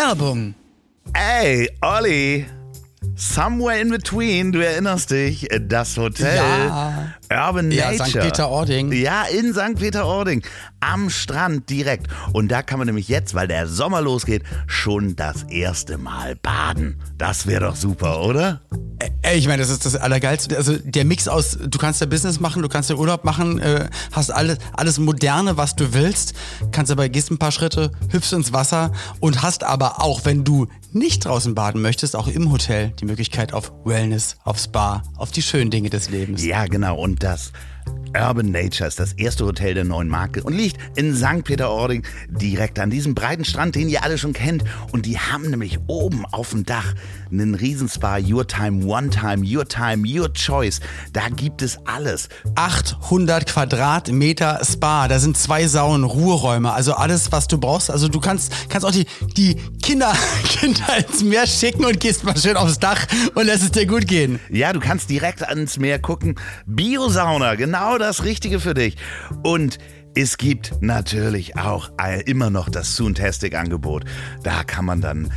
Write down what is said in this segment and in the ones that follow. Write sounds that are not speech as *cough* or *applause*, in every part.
Werbung. Ey, Olli. Somewhere in between, du erinnerst dich, das Hotel Ja. Urban Ja, Nature. St. Peter-Ording. Ja, in St. Peter-Ording. Am Strand direkt. Und da kann man nämlich jetzt, weil der Sommer losgeht, schon das erste Mal baden. Das wäre doch super, oder? Ey, ich meine, das ist das Allergeilste. Also der Mix aus, du kannst ja Business machen, du kannst ja Urlaub machen, äh, hast alles, alles Moderne, was du willst, kannst aber, gehst ein paar Schritte, hüpfst ins Wasser und hast aber auch, wenn du nicht draußen baden möchtest, auch im Hotel die Möglichkeit auf Wellness, auf Spa, auf die schönen Dinge des Lebens. Ja, genau. Und das Urban Nature ist das erste Hotel der neuen Marke und liegt in St. Peter-Ording direkt an diesem breiten Strand, den ihr alle schon kennt. Und die haben nämlich oben auf dem Dach einen Riesenspa, Your Time, One Time, Your Time, Your Choice. Da gibt es alles. 800 Quadratmeter Spa, da sind zwei Saunen, Ruheräume, also alles, was du brauchst. Also du kannst, kannst auch die, die Kinder, *laughs* Kinder ins Meer schicken und gehst mal schön aufs Dach und lässt es dir gut gehen. Ja, du kannst direkt ans Meer gucken. Biosauna, genau das Richtige für dich. Und es gibt natürlich auch immer noch das Soontastic-Angebot. Da kann man dann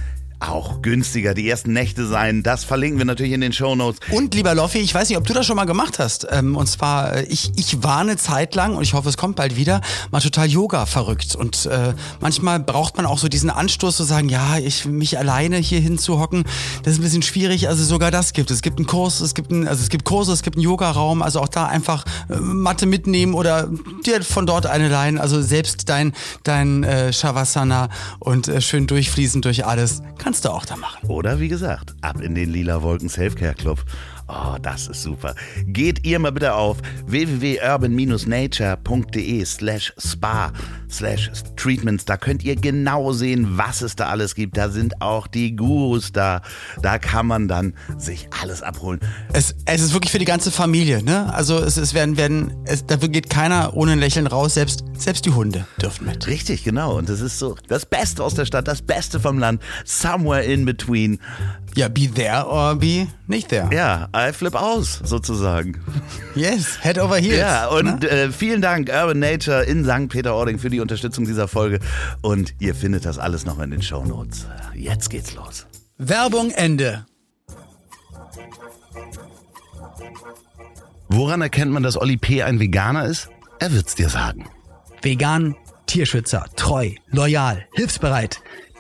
auch günstiger die ersten Nächte sein. Das verlinken wir natürlich in den Shownotes. Und lieber Loffi, ich weiß nicht, ob du das schon mal gemacht hast. Ähm, und zwar, äh, ich, ich war eine Zeit lang, und ich hoffe, es kommt bald wieder, mal total Yoga verrückt. Und äh, manchmal braucht man auch so diesen Anstoß zu sagen, ja, ich mich alleine hier hinzuhocken, das ist ein bisschen schwierig. Also sogar das gibt es. Es gibt einen Kurs, es gibt einen, also es gibt Kurse, es gibt einen Yogaraum, also auch da einfach äh, Matte mitnehmen oder dir von dort eine leihen. Also selbst dein, dein äh, Shavasana und äh, schön durchfließen durch alles, kannst du auch da machen. Oder wie gesagt, ab in den Lila Wolken Selfcare Club. Oh, das ist super. Geht ihr mal bitte auf www.urban-nature.de slash spa slash treatments. Da könnt ihr genau sehen, was es da alles gibt. Da sind auch die Gurus da. Da kann man dann sich alles abholen. Es, es ist wirklich für die ganze Familie, ne? Also es, es werden, werden, es, da geht keiner ohne ein Lächeln raus, selbst, selbst die Hunde dürfen mit. Richtig, genau. Und das ist so das Beste aus der Stadt, das Beste vom Land. Somewhere in between. Ja, be there or be nicht there. Ja, I flip aus, sozusagen. Yes, head over heels. Ja, und ne? äh, vielen Dank Urban Nature in St. Peter-Ording für die Unterstützung dieser Folge. Und ihr findet das alles noch in den Shownotes. Jetzt geht's los. Werbung Ende. Woran erkennt man, dass Olli P. ein Veganer ist? Er wird's dir sagen. Vegan, Tierschützer, treu, loyal, hilfsbereit.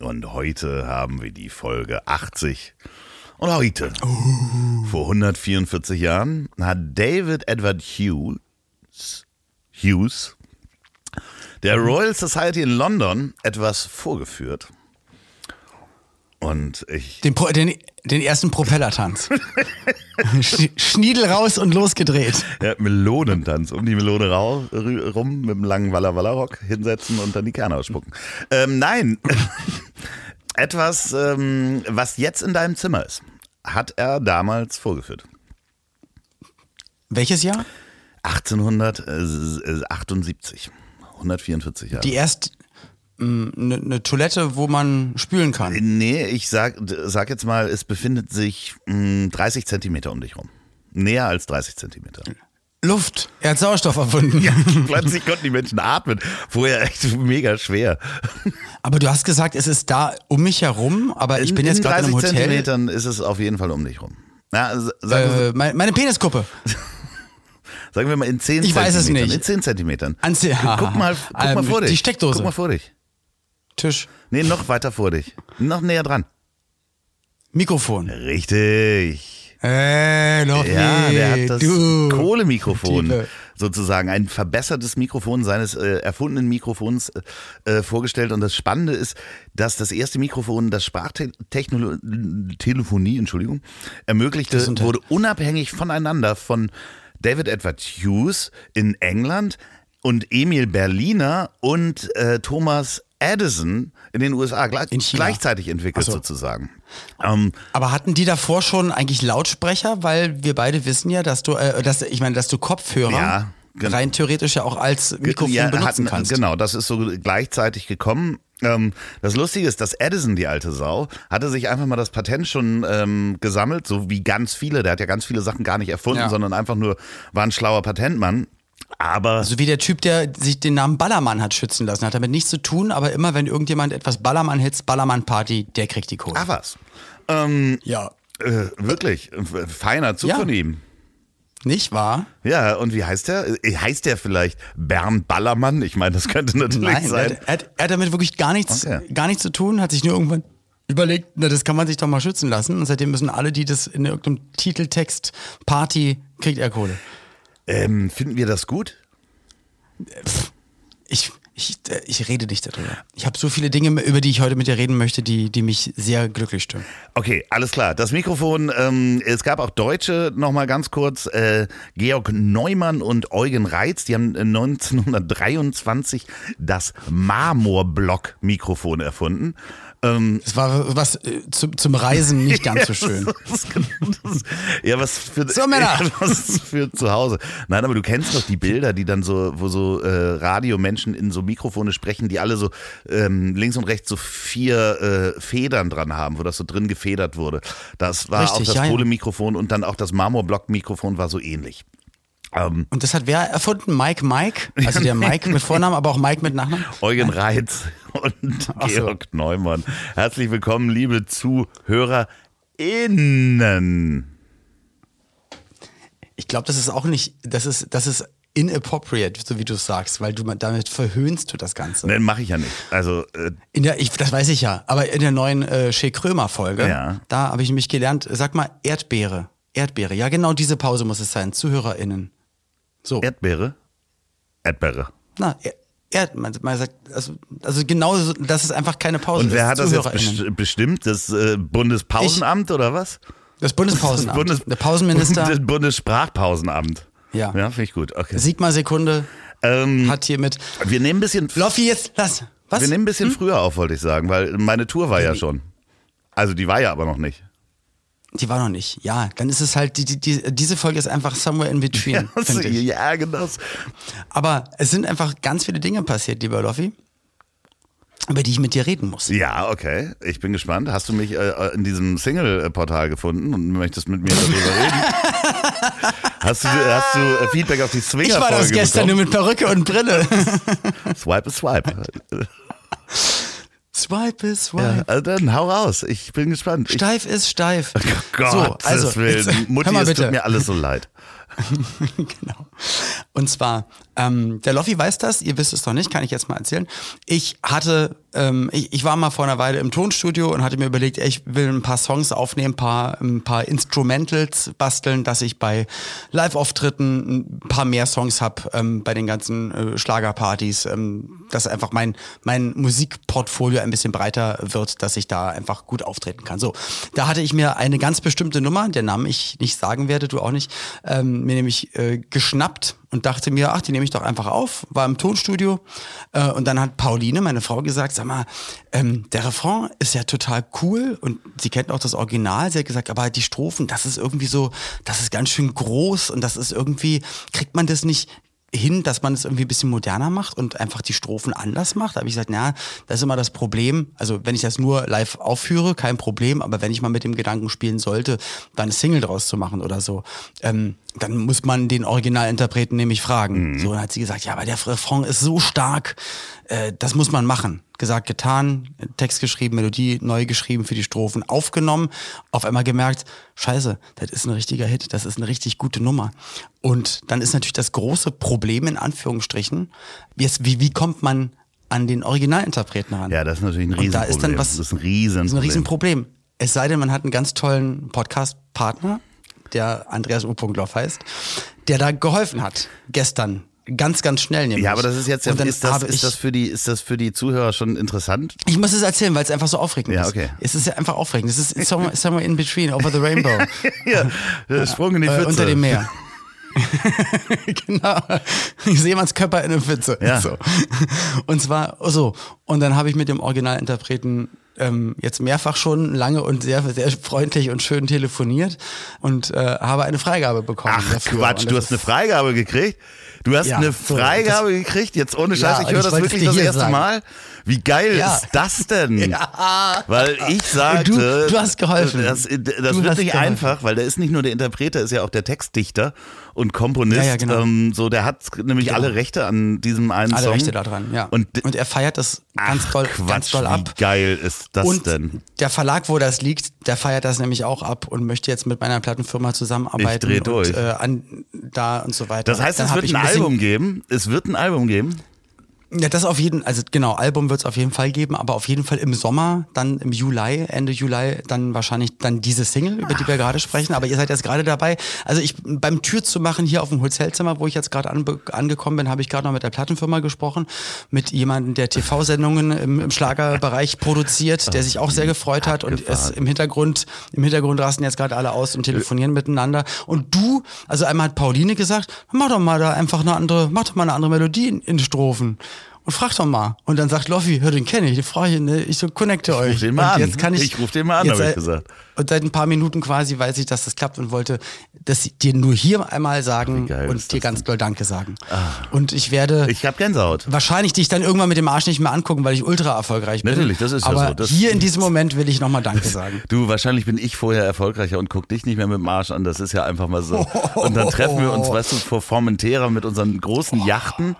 und heute haben wir die Folge 80. Und heute, vor 144 Jahren, hat David Edward Hughes, Hughes der Royal Society in London etwas vorgeführt. Und ich Den, den, den ersten Propellertanz. *laughs* Sch- Schniedel raus und losgedreht. Ja, Melonentanz. Um die Melone rau, rü- rum mit einem langen Walla Walla Rock hinsetzen und dann die Kerne ausspucken. Ähm, nein. Etwas, ähm, was jetzt in deinem Zimmer ist, hat er damals vorgeführt. Welches Jahr? 1878. 144 Jahre. Die erst eine ne Toilette, wo man spülen kann. nee, ich sag, sag jetzt mal, es befindet sich mh, 30 Zentimeter um dich rum. Näher als 30 Zentimeter. Luft. Er hat Sauerstoff erfunden. Ja, plötzlich konnten die Menschen atmen. Vorher echt mega schwer. Aber du hast gesagt, es ist da um mich herum, aber ich bin in jetzt gerade in 30 einem Hotel. Zentimetern ist es auf jeden Fall um dich rum. Ja, Äh, mein- meine Peniskuppe. *laughs* sagen wir mal in 10 ich weiß es Zentimetern. nicht. In 10 Zentimetern. Anzie- Guck mal, *laughs* guck mal Ähm, vor dich. die Steckdose. Guck mal vor dich. Tisch. Nee, noch weiter vor dich. Noch näher dran. Mikrofon. Richtig. Äh, noch Ja, der hat das du. Kohlemikrofon sozusagen, ein verbessertes Mikrofon seines äh, erfundenen Mikrofons äh, vorgestellt. Und das Spannende ist, dass das erste Mikrofon, das Sprachtelefonie, Entschuldigung, ermöglichte, Gesundheit. wurde unabhängig voneinander von David Edward Hughes in England und Emil Berliner und äh, Thomas Edison in den USA gleich, In gleichzeitig entwickelt so. sozusagen. Ähm, Aber hatten die davor schon eigentlich Lautsprecher? Weil wir beide wissen ja, dass du, äh, dass, ich meine, dass du Kopfhörer Ja, gen- rein theoretisch ja auch als Mikrofon ja, benutzen hatten- kannst. Genau, das ist so gleichzeitig gekommen. Ähm, das Lustige ist, dass Edison, die alte Sau, hatte sich einfach mal das Patent schon ähm, gesammelt, so wie ganz viele. Der hat ja ganz viele Sachen gar nicht erfunden, Ja. sondern einfach nur war ein schlauer Patentmann. Aber So wie der Typ, der sich den Namen Ballermann hat schützen lassen. Hat damit nichts zu tun, aber immer wenn irgendjemand etwas Ballermann-Hits, Ballermann-Party, der kriegt die Kohle. ach was. Ähm, Ja. äh, wirklich, feiner Zug Ja. von ihm. Nicht wahr? Ja, und wie heißt der? Äh, Heißt der vielleicht Bernd Ballermann? Ich meine, das könnte natürlich Nein, er, sein. er, hat, er hat damit wirklich gar nichts, Okay. gar nichts zu tun, hat sich nur irgendwann überlegt, na, das kann man sich doch mal schützen lassen. Und seitdem müssen alle, die das in irgendeinem Titeltext Party, kriegt er Kohle. Ähm, finden wir das gut? Ich, ich, äh, ich rede nicht darüber. Ich habe so viele Dinge, über die ich heute mit dir reden möchte, die, die mich sehr glücklich stimmen. Okay, alles klar. Das Mikrofon, ähm, es gab auch Deutsche, nochmal ganz kurz, äh, Georg Neumann und Eugen Reitz, die haben 1923 das Marmorblock-Mikrofon erfunden. Ähm, Das war was äh, zum, zum Reisen nicht ganz so *laughs* schön. Genau ja, was für, So, Männer. *laughs* Ja, was für zu Hause. Nein, aber du kennst doch die Bilder, die dann so, wo so äh, Radiomenschen in so Mikrofone sprechen, die alle so ähm, links und rechts so vier äh, Federn dran haben, wo das so drin gefedert wurde. Das war Richtig, auch das ja. Kohlemikrofon und dann auch das Marmorblock-Mikrofon war so ähnlich. Ähm, Und das hat wer erfunden? Mike Mike? Also der *laughs* Mike mit Vornamen, aber auch Mike mit Nachnamen? Eugen Reitz und Ach so. Georg Neumann. Herzlich willkommen, liebe ZuhörerInnen. Ich glaube, das ist auch nicht, das ist, das ist inappropriate, so wie du es sagst, weil du damit verhöhnst du das Ganze. Nein, mache ich ja nicht. Also, äh, In der, ich, das weiß ich ja, aber in der neuen äh, Shea Krömer Folge, Ja. da habe ich nämlich gelernt, sag mal Erdbeere. Erdbeere, ja genau diese Pause muss es sein, ZuhörerInnen. So, Erdbeere? Erdbeere. na, er, Erd, man, man sagt, also, also genau, so, das ist einfach keine Pause. Und wer hat das jetzt best- bestimmt? Das äh, Bundespausenamt oder was? Das Bundespausenamt. Bundes- der Pausenminister, *laughs* Das Bundessprachpausenamt. Ja. Ja, finde ich gut. Okay. Sigmar Sekunde, Ähm, hat hiermit, wir nehmen ein bisschen, Loffi jetzt, lass, was? wir nehmen ein bisschen früher auf, wollte ich sagen, weil meine Tour war ja schon. Also die war ja aber noch nicht. Die war noch nicht. Ja, dann ist es halt, die, die, die, diese Folge ist einfach somewhere in between, *laughs* ich. ja, genau. Aber es sind einfach ganz viele Dinge passiert, lieber Loffi, über die ich mit dir reden muss. Ja, okay. Ich bin gespannt. Hast du mich äh, in diesem Single-Portal gefunden und möchtest mit mir darüber reden? *laughs* Hast du, hast du äh, Feedback auf die Ich Swinger-Folge war das gestern nur bekommen? mit Perücke und Brille. Swipe is Swipe. *laughs* Swipe is Ja, swipe. also dann hau raus. Ich bin gespannt. Ich, Steif ist steif. *laughs* Gott, so, also, *laughs* Mutti, es tut mir alles so leid. *laughs* genau. Und zwar, ähm, der Loffi weiß das, ihr wisst es noch nicht, kann ich jetzt mal erzählen. Ich hatte, ähm, ich, ich war mal vor einer Weile im Tonstudio und hatte mir überlegt, ey, ich will ein paar Songs aufnehmen, ein paar, ein paar Instrumentals basteln, dass ich bei Live-Auftritten ein paar mehr Songs hab ähm, bei den ganzen äh, Schlagerpartys, ähm, dass einfach mein, mein Musikportfolio ein bisschen breiter wird, dass ich da einfach gut auftreten kann. So, da hatte ich mir eine ganz bestimmte Nummer, der Namen ich nicht sagen werde, du auch nicht, ähm, mir nämlich äh, geschnappt und dachte mir, ach, die nehme ich doch einfach auf, war im Tonstudio. Äh, und dann hat Pauline, meine Frau, gesagt, sag mal, ähm, der Refrain ist ja total cool und sie kennt auch das Original, sie hat gesagt, aber die Strophen, das ist irgendwie so, das ist ganz schön groß und das ist irgendwie, kriegt man das nicht hin, dass man es irgendwie ein bisschen moderner macht und einfach die Strophen anders macht. Da habe ich gesagt, na, das ist immer das Problem. Also wenn ich das nur live aufführe, kein Problem, aber wenn ich mal mit dem Gedanken spielen sollte, da eine Single draus zu machen oder so, ähm, dann muss man den Originalinterpreten nämlich fragen. So, dann hat sie gesagt, ja, aber der Refrain ist so stark, äh, das muss man machen. Gesagt, getan, Text geschrieben, Melodie neu geschrieben für die Strophen, aufgenommen, auf einmal gemerkt, scheiße, das ist ein richtiger Hit, das ist eine richtig gute Nummer. Und dann ist natürlich das große Problem in Anführungsstrichen, jetzt, wie, wie kommt man an den Originalinterpreten ran? Ja, das ist natürlich ein Und da Riesenproblem. ist dann was- das ist ein Riesenproblem. Ist ein Riesenproblem. Es sei denn, man hat einen ganz tollen Podcast-Partner, der Andreas U. Loff heißt, der da geholfen hat. Gestern. Ganz, ganz schnell nämlich. Ja, aber das ist jetzt ja, ist das, ist ich, das für die, ist das für die Zuhörer schon interessant? ich muss es erzählen, weil es einfach so aufregend Ja, ist. okay. Es ist ja einfach aufregend. Es ist somewhere, somewhere in between, over the rainbow. *laughs* Ja, Sprung in die äh, Pfütze. unter dem Meer. *laughs* genau. Seemannskörper in der Pfütze. Ja. So. Und zwar, so. Und dann habe ich mit dem Originalinterpreten ähm, jetzt mehrfach schon lange und sehr, sehr freundlich und schön telefoniert und äh, habe eine Freigabe bekommen. Ach dafür. Quatsch, du hast eine Freigabe gekriegt? Du hast Ja, eine so, Freigabe gekriegt? Jetzt ohne Scheiß, Ja, ich höre das wirklich das erste sagen. Mal. Wie geil Ja. ist das denn? *laughs* Ja. Weil ich sagte, Du- du hast geholfen. Das, das wird nicht geholfen. einfach, weil der ist nicht nur der Interpreter, ist ja auch der Textdichter und Komponist. Ja, ja, genau. ähm, so, der hat nämlich Genau. alle Rechte an diesem einen Alle Song. Rechte daran, ja. Und, Und, er feiert das ganz ach, doll, Quatsch, ganz doll ab. Wie geil ist das und denn? der Verlag, wo das liegt, der feiert das nämlich auch ab und möchte jetzt mit meiner Plattenfirma zusammenarbeiten. Ich dreh durch. Und, äh, an, da und so weiter. Das heißt, Dann es wird ein bisschen- Album geben. Es wird ein Album geben. Ja, das auf jeden, also genau, Album wird es auf jeden Fall geben, aber auf jeden Fall im Sommer, dann im Juli, Ende Juli, dann wahrscheinlich dann diese Single, über die wir gerade sprechen. Aber ihr seid jetzt gerade dabei. Also ich beim Tür zu machen hier auf dem Hotelzimmer, wo ich jetzt gerade anbe- angekommen bin, habe ich gerade noch mit der Plattenfirma gesprochen, mit jemandem, der TV-Sendungen im, im Schlagerbereich produziert, der sich auch sehr gefreut hat und es im Hintergrund, im Hintergrund rasten jetzt gerade alle aus und telefonieren miteinander. Und du, also einmal hat Pauline gesagt, mach doch mal da einfach eine andere, mach doch mal eine andere Melodie in, in Strophen. Und frag doch mal. Und dann sagt Loffi, hör, den kenne ich, den frage ich, ne? ich so connecte euch. den mal und an. Jetzt kann ich, Ich ruf den mal an, jetzt hab ich gesagt. Und seit ein paar Minuten quasi weiß ich, dass das klappt und wollte das dir nur hier einmal sagen und dir Ah. ganz doll Danke sagen. Und ich werde Ich habe Gänsehaut. wahrscheinlich dich dann irgendwann mit dem Arsch nicht mehr angucken, weil ich ultra erfolgreich bin. Natürlich, das ist ja Aber so. Das- hier in diesem Moment will ich nochmal Danke sagen. *laughs* Du, wahrscheinlich bin ich vorher erfolgreicher und guck dich nicht mehr mit dem Arsch an. Das ist ja einfach mal so. *laughs* Und dann treffen wir uns, weißt du, vor Formentera mit unseren großen Yachten.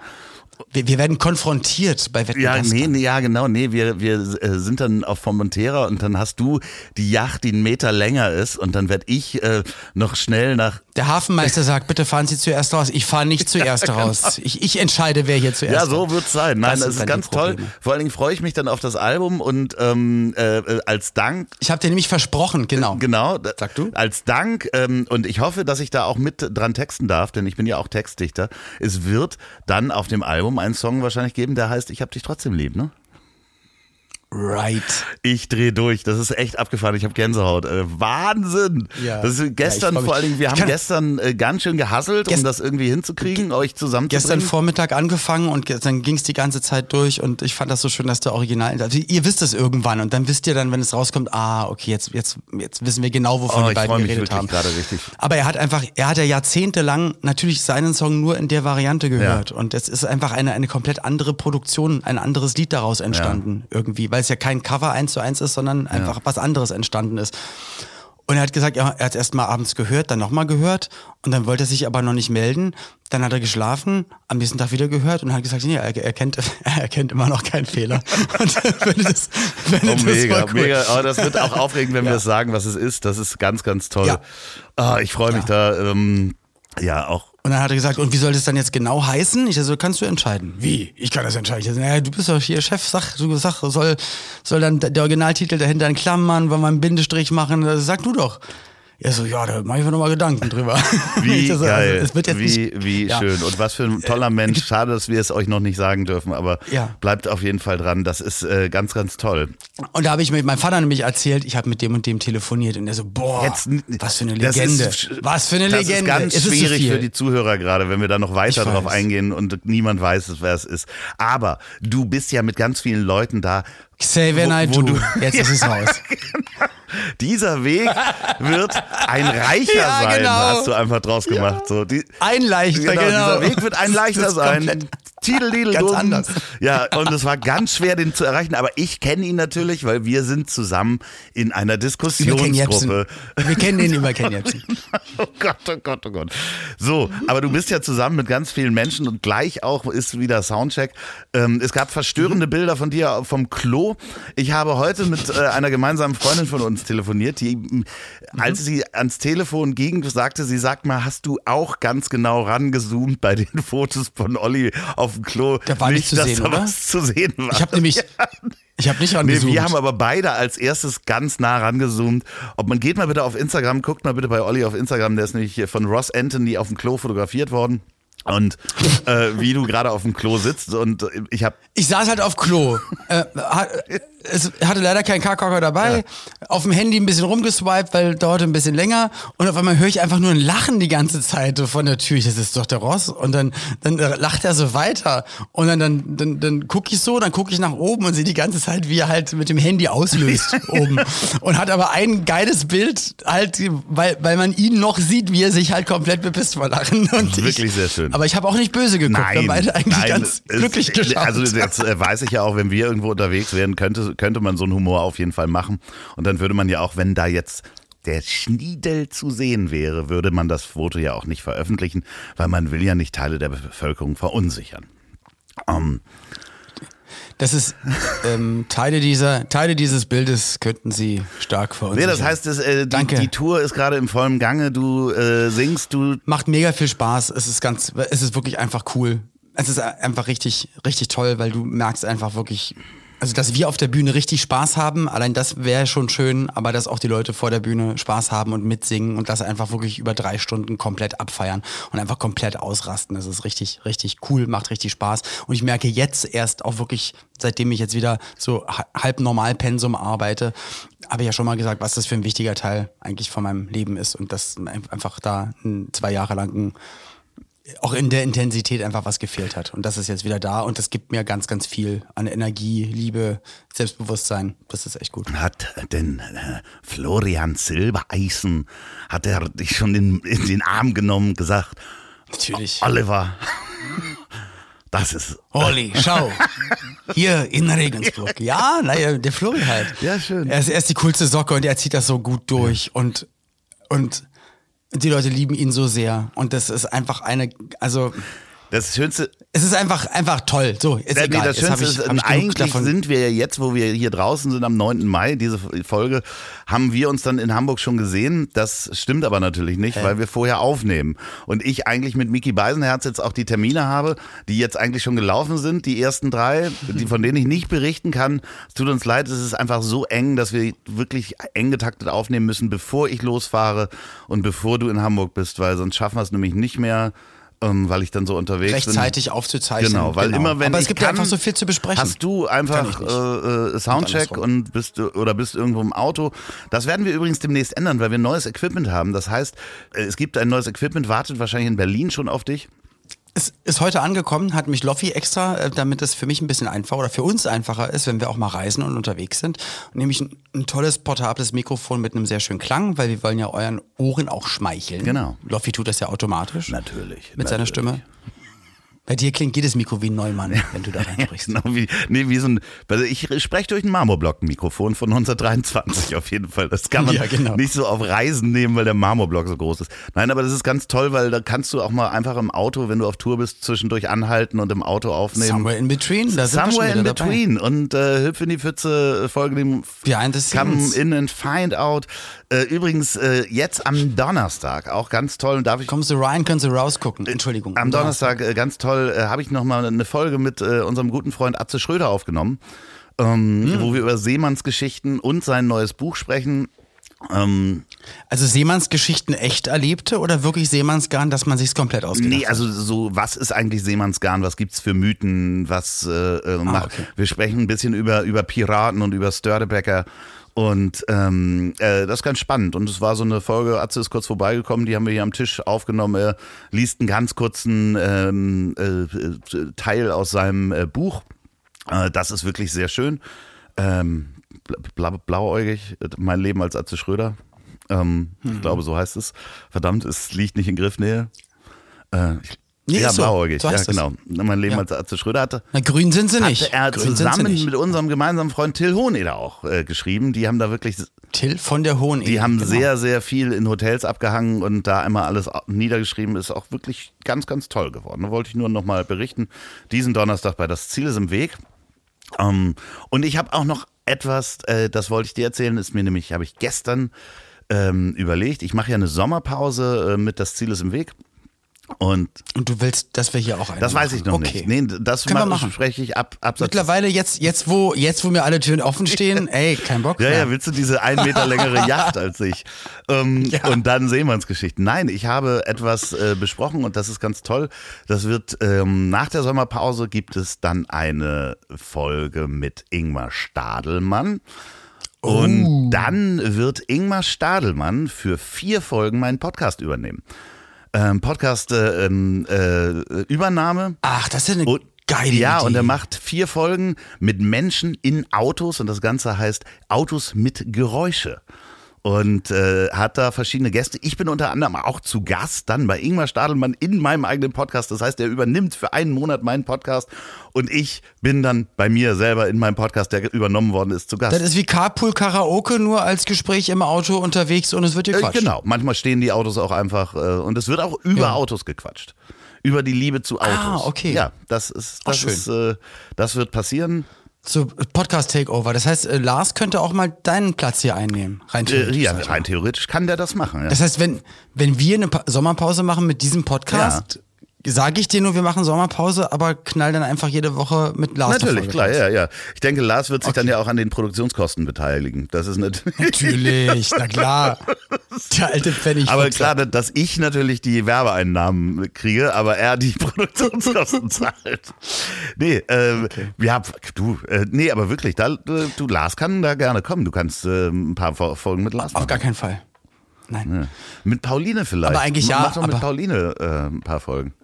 Wir, wir werden konfrontiert bei Wetten Ja, nee, ja, genau. Nee, wir, wir äh, sind dann auf Formentera und dann hast du die Yacht, die einen Meter länger ist und dann werd ich äh, noch schnell nach Der Hafenmeister sagt, bitte fahren Sie zuerst raus. Ich fahre nicht *laughs* zuerst raus. Ich, ich entscheide, wer hier zuerst Ja, so wird's sein. Nein, Das das, ist ganz toll. Vor allen Dingen freue ich mich dann auf das Album und ähm, äh, äh, als Dank Ich habe dir nämlich versprochen, genau. Genau. d- Sag du. Als Dank, ähm, und ich hoffe, dass ich da auch mit dran texten darf, denn ich bin ja auch Textdichter. Es wird dann auf dem Album einen Song wahrscheinlich geben, der heißt Ich hab dich trotzdem lieb, ne? Right. Ich drehe durch. Das ist echt abgefahren. Ich habe Gänsehaut. Äh, Wahnsinn. Ja. Das ist gestern Ja, vor allen Dingen, wir haben gestern äh, ganz schön gehasselt, um das irgendwie hinzukriegen, euch zusammenzubringen. Gestern Vormittag angefangen und dann ging es die ganze Zeit durch und ich fand das so schön, dass der Original, also ihr wisst es irgendwann und dann wisst ihr dann, wenn es rauskommt, ah, okay, jetzt, jetzt, jetzt wissen wir genau, wovon Oh, die beiden geredet haben. Aber er hat einfach, er hat ja jahrzehntelang natürlich seinen Song nur in der Variante gehört und es ist einfach eine, eine komplett andere Produktion, ein anderes Lied daraus entstanden irgendwie, weil es ja kein Cover eins zu eins ist, sondern einfach was anderes entstanden ist. Und er hat gesagt, ja, er hat erst mal abends gehört, dann nochmal gehört und dann wollte er sich aber noch nicht melden. Dann hat er geschlafen, am nächsten Tag wieder gehört und hat gesagt, nee, er, er, kennt, *laughs* er erkennt immer noch keinen Fehler. *laughs* Und finde das, finde Oh, das mega, cool. mega. Oh, das wird auch *laughs* aufregend, wenn wir Ja. das sagen, was es ist. Das ist ganz, ganz toll. Ja. Ah, ich freue mich da, ähm, ja, auch Und dann hat er gesagt, und wie soll das dann jetzt genau heißen? Ich so, kannst du entscheiden. Wie? Ich kann das entscheiden. Ich so, naja, du bist doch hier Chef, sag, du sag, soll, soll dann der Originaltitel dahinter in Klammern, wollen wir einen Bindestrich machen? Das Sag du doch. Er so, ja, da mache ich mir nochmal Gedanken drüber. Wie *laughs* so, geil, Also, wie, nicht, wie ja. schön und was für ein toller Mensch. Schade, dass wir es euch noch nicht sagen dürfen, aber Ja. bleibt auf jeden Fall dran. Das ist äh, ganz, ganz toll. Und da habe ich mit meinem Vater nämlich erzählt, ich habe mit dem und dem telefoniert und er so, boah, Jetzt, was für eine das Legende. Ist, was für eine das Legende. ist ganz Es ist so schwierig viel. für die Zuhörer gerade, wenn wir da noch weiter drauf eingehen und niemand weiß, wer es ist. Aber du bist ja mit ganz vielen Leuten da. When Wo- wo du- Jetzt ist es *laughs* raus. Dieser Weg wird ein reicher *laughs* Ja, sein, genau. hast du einfach draus gemacht. So, die, Ein leichter, Genau, genau. dieser Weg wird ein leichter sein. komplett Tidel, Ganz anders. Ja, und es war ganz schwer, den zu erreichen. Aber ich kenne ihn natürlich, weil wir sind zusammen in einer Diskussionsgruppe. Wir kennen den über Ken Jebsen. *laughs* Oh Gott, oh Gott, oh Gott. So, aber du bist ja zusammen mit ganz vielen Menschen und gleich auch ist wieder Soundcheck. Ähm, es gab verstörende Bilder von dir vom Klo. Ich habe heute mit äh, einer gemeinsamen Freundin von uns telefoniert, die, m, als sie ans Telefon ging, sagte sie, sag mal, hast du auch ganz genau rangezoomt bei den Fotos von Olli auf dem Klo? Der war nicht zu dass sehen, da oder? was zu sehen war. Ich habe nämlich, *laughs* ich habe nicht Nee, rangezoomt. wir haben aber beide als erstes ganz nah rangezoomt. Ob man geht mal bitte auf Instagram, guckt mal bitte bei Olli auf Instagram, der ist nämlich von Ross Anthony auf dem Klo fotografiert worden. Und äh, wie du gerade auf dem Klo sitzt und ich habe ich saß halt auf Klo. *laughs* äh, ha- es hatte leider keinen Karkocker dabei. Auf dem Handy ein bisschen rumgeswiped, weil dauerte ein bisschen länger. Und auf einmal höre ich einfach nur ein Lachen die ganze Zeit von der Tür. Ich, das ist doch der Ross. Und dann, dann lacht er so weiter. Und dann, dann, dann, dann gucke ich so, dann gucke ich nach oben und sehe die ganze Zeit, wie er halt mit dem Handy auslöst *laughs* oben. Und hat aber ein geiles Bild, halt, weil, weil man ihn noch sieht, wie er sich halt komplett bepisst vor Lachen. Und Wirklich ich, sehr schön. Aber ich habe auch nicht böse geguckt. wir haben beide eigentlich nein, ganz es- glücklich geschaut. Also jetzt äh, weiß ich ja auch, wenn wir irgendwo unterwegs wären, könnte, könnte man so einen Humor auf jeden Fall machen. Und dann würde man ja auch, wenn da jetzt der Schniedel zu sehen wäre, würde man das Foto ja auch nicht veröffentlichen, weil man will ja nicht Teile der Bevölkerung verunsichern. Ähm, Das ist ähm, Teile dieser Teile dieses Bildes könnten Sie stark nee, verunsichern. das heißt, es, äh, die, Danke. die Tour ist gerade im vollen Gange. Du äh, singst, du macht mega viel Spaß. Es ist ganz, es ist wirklich einfach cool. Es ist einfach richtig, richtig toll, weil du merkst einfach wirklich, also dass wir auf der Bühne richtig Spaß haben. Allein das wäre schon schön, aber dass auch die Leute vor der Bühne Spaß haben und mitsingen und das einfach wirklich über drei Stunden komplett abfeiern und einfach komplett ausrasten. Das ist richtig, richtig cool, macht richtig Spaß. Und ich merke jetzt erst auch wirklich, seitdem ich jetzt wieder so ha- halb normal Pensum arbeite, habe ich ja schon mal gesagt, was das für ein wichtiger Teil eigentlich von meinem Leben ist und das einfach da zwei Jahre lang ein auch in der Intensität einfach was gefehlt hat. Und das ist jetzt wieder da und das gibt mir ganz, ganz viel an Energie, Liebe, Selbstbewusstsein. Das ist echt gut. hat denn äh, Florian Silbereisen, hat er dich schon in, in den Arm genommen gesagt, Natürlich. Oliver, das ist Olli, schau. Hier in Regensburg. Ja, naja, der Flori halt. Ja, schön. Er ist, er ist die coolste Socke und er zieht das so gut durch und, und die Leute lieben ihn so sehr. Und das ist einfach eine, also, das Schönste. es ist einfach, einfach toll. So, ist nee, egal. das Schönste ich, ist, genug eigentlich sind wir ja jetzt, wo wir hier draußen sind, am 9. Mai, diese Folge, haben wir uns dann in Hamburg schon gesehen. Das stimmt aber natürlich nicht, weil wir vorher aufnehmen. Und ich eigentlich mit Miki Beisenherz jetzt auch die Termine habe, die jetzt eigentlich schon gelaufen sind, die ersten drei, die, *laughs* von denen ich nicht berichten kann. Es tut uns leid, es ist einfach so eng, dass wir wirklich eng getaktet aufnehmen müssen, bevor ich losfahre und bevor du in Hamburg bist, weil sonst schaffen wir es nämlich nicht mehr. Ähm, weil ich dann so unterwegs rechtzeitig bin. aufzuzeichnen. Genau, weil immer wenn Aber es gibt ja kann, einfach so viel zu besprechen. Hast du einfach äh, äh, Soundcheck andersrum. und bist du- oder bist irgendwo im Auto. Das werden wir übrigens demnächst ändern, weil wir neues Equipment haben. Das heißt, äh, es gibt ein neues Equipment, wartet wahrscheinlich in Berlin schon auf dich. Es ist heute angekommen, hat mich Loffi extra, äh, damit es für mich ein bisschen einfacher oder für uns einfacher ist, wenn wir auch mal reisen und unterwegs sind. Nämlich ein, ein tolles portables Mikrofon mit einem sehr schönen Klang, weil wir wollen ja euren Ohren auch schmeicheln. Genau. Loffi tut das ja automatisch. Natürlich. Mit seiner natürlich. Stimme. Bei dir klingt jedes Mikro wie ein Neumann, wenn du da reinsprichst. *laughs* Genau, wie, nee, wie so ein, also ich spreche durch ein Marmorblock-Mikrofon von 1923 auf jeden Fall. Das kann man Ja, genau. nicht so auf Reisen nehmen, weil der Marmorblock so groß ist. Nein, aber das ist ganz toll, weil da kannst du auch mal einfach im Auto, wenn du auf Tour bist, zwischendurch anhalten und im Auto aufnehmen. Somewhere in between, da sind Somewhere in wieder dabei. between und äh, Hüpf in die Pfütze, Folge dem Behind the Come scenes. in and find out. Äh, übrigens, äh, jetzt am Donnerstag, auch ganz toll, darf ich Kommst du rein, kannst du rausgucken. Entschuldigung. am Donnerstag äh, ganz toll, äh, habe ich nochmal eine Folge mit äh, unserem guten Freund Atze Schröder aufgenommen, ähm, Hm. wo wir über Seemannsgeschichten und sein neues Buch sprechen. Ähm, Also Seemannsgeschichten echt erlebte oder wirklich Seemannsgarn, dass man sich's komplett ausgedacht nee, also so, was ist eigentlich Seemannsgarn? Was gibt's für Mythen? Was äh, äh, macht? Ah, okay. Wir sprechen ein bisschen über, über Piraten und über Störtebecker. Und ähm, äh, das ist ganz spannend. Und es war so eine Folge, Atze ist kurz vorbeigekommen, die haben wir hier am Tisch aufgenommen. Er liest einen ganz kurzen ähm, äh, Teil aus seinem äh, Buch. Äh, das ist wirklich sehr schön. Ähm, bla blauäugig, mein Leben als Atze Schröder. Ähm, Mhm. Ich glaube, so heißt es. Verdammt, es liegt nicht in Griffnähe. Äh, ich, Nee, ja, so. blauäugig, So ja, genau. Mein Leben Ja. als Atze Schröder hatte, Na, grün sind sie nicht. er grün zusammen nicht. mit unserem gemeinsamen Freund Till Hohneder auch äh, geschrieben. Die haben da wirklich, Till von der Hohen die haben sehr, sehr viel in Hotels abgehangen und da einmal alles niedergeschrieben. Ist auch wirklich ganz, ganz toll geworden. Da wollte ich nur noch mal berichten. Diesen Donnerstag bei Das Ziel ist im Weg. Ähm, und ich habe auch noch etwas, äh, das wollte ich dir erzählen, ist mir nämlich, habe ich gestern ähm, überlegt. Ich mache ja eine Sommerpause äh, mit Das Ziel ist im Weg. Und Und du willst, dass wir hier auch einen das weiß ich noch machen. nicht. Nee, das wir machen. spreche ich ab Absatz. Mittlerweile jetzt, jetzt wo, jetzt wo mir alle Türen offen stehen, *laughs* ey, kein Bock Ja, mehr. ja, willst du diese ein Meter längere *laughs* Yacht als ich? Ähm, Ja. Und dann Seemannsgeschichten. Nein, ich habe etwas äh, besprochen und das ist ganz toll. Das wird ähm, nach der Sommerpause gibt es dann eine Folge mit Ingmar Stadelmann. Und Oh. dann wird Ingmar Stadelmann für vier Folgen meinen Podcast übernehmen. Ähm, Podcast äh, ähm, äh, Übernahme. Ach, das ist eine Und, geile ja, Idee. und er macht vier Folgen mit Menschen in Autos und das Ganze heißt Autos mit Geräusche. Und äh, hat da verschiedene Gäste. Ich bin unter anderem auch zu Gast dann bei Ingmar Stadelmann in meinem eigenen Podcast. Das heißt, er übernimmt für einen Monat meinen Podcast und ich bin dann bei mir selber in meinem Podcast, der übernommen worden ist, zu Gast. Das ist wie Carpool Karaoke, nur als Gespräch im Auto unterwegs und es wird Äh, gequatscht. genau, manchmal stehen die Autos auch einfach äh, und es wird auch über Ja. Autos gequatscht. Über die Liebe zu Autos. Ah, okay. Ja, das ist, das ist, äh, das wird passieren. So Podcast Takeover. Das heißt, äh, Lars könnte auch mal deinen Platz hier einnehmen. Rein Äh, theoretisch. ja, ich mal. rein theoretisch kann der das machen. Ja. Das heißt, wenn, wenn wir eine Pa- Sommerpause machen mit diesem Podcast, sage ich dir nur, wir machen Sommerpause, aber knall dann einfach jede Woche mit Lars. Natürlich, klar, ja, ja. Ich denke, Lars wird sich dann ja auch an den Produktionskosten beteiligen. Das ist natürlich. Natürlich, na klar. *laughs* *laughs* Der alte Pfennig. Aber klar, dass ich natürlich die Werbeeinnahmen kriege, aber er die *laughs* Produktionskosten zahlt. Nee, äh, ja, du, äh, nee, aber wirklich, da, äh, du, Lars kann da gerne kommen. Du kannst äh, ein paar Fo- Folgen mit Lars Auf machen. gar keinen Fall. Nein. Ja. Mit Pauline vielleicht. Aber eigentlich ja, Mach doch mit Pauline äh, ein paar Folgen.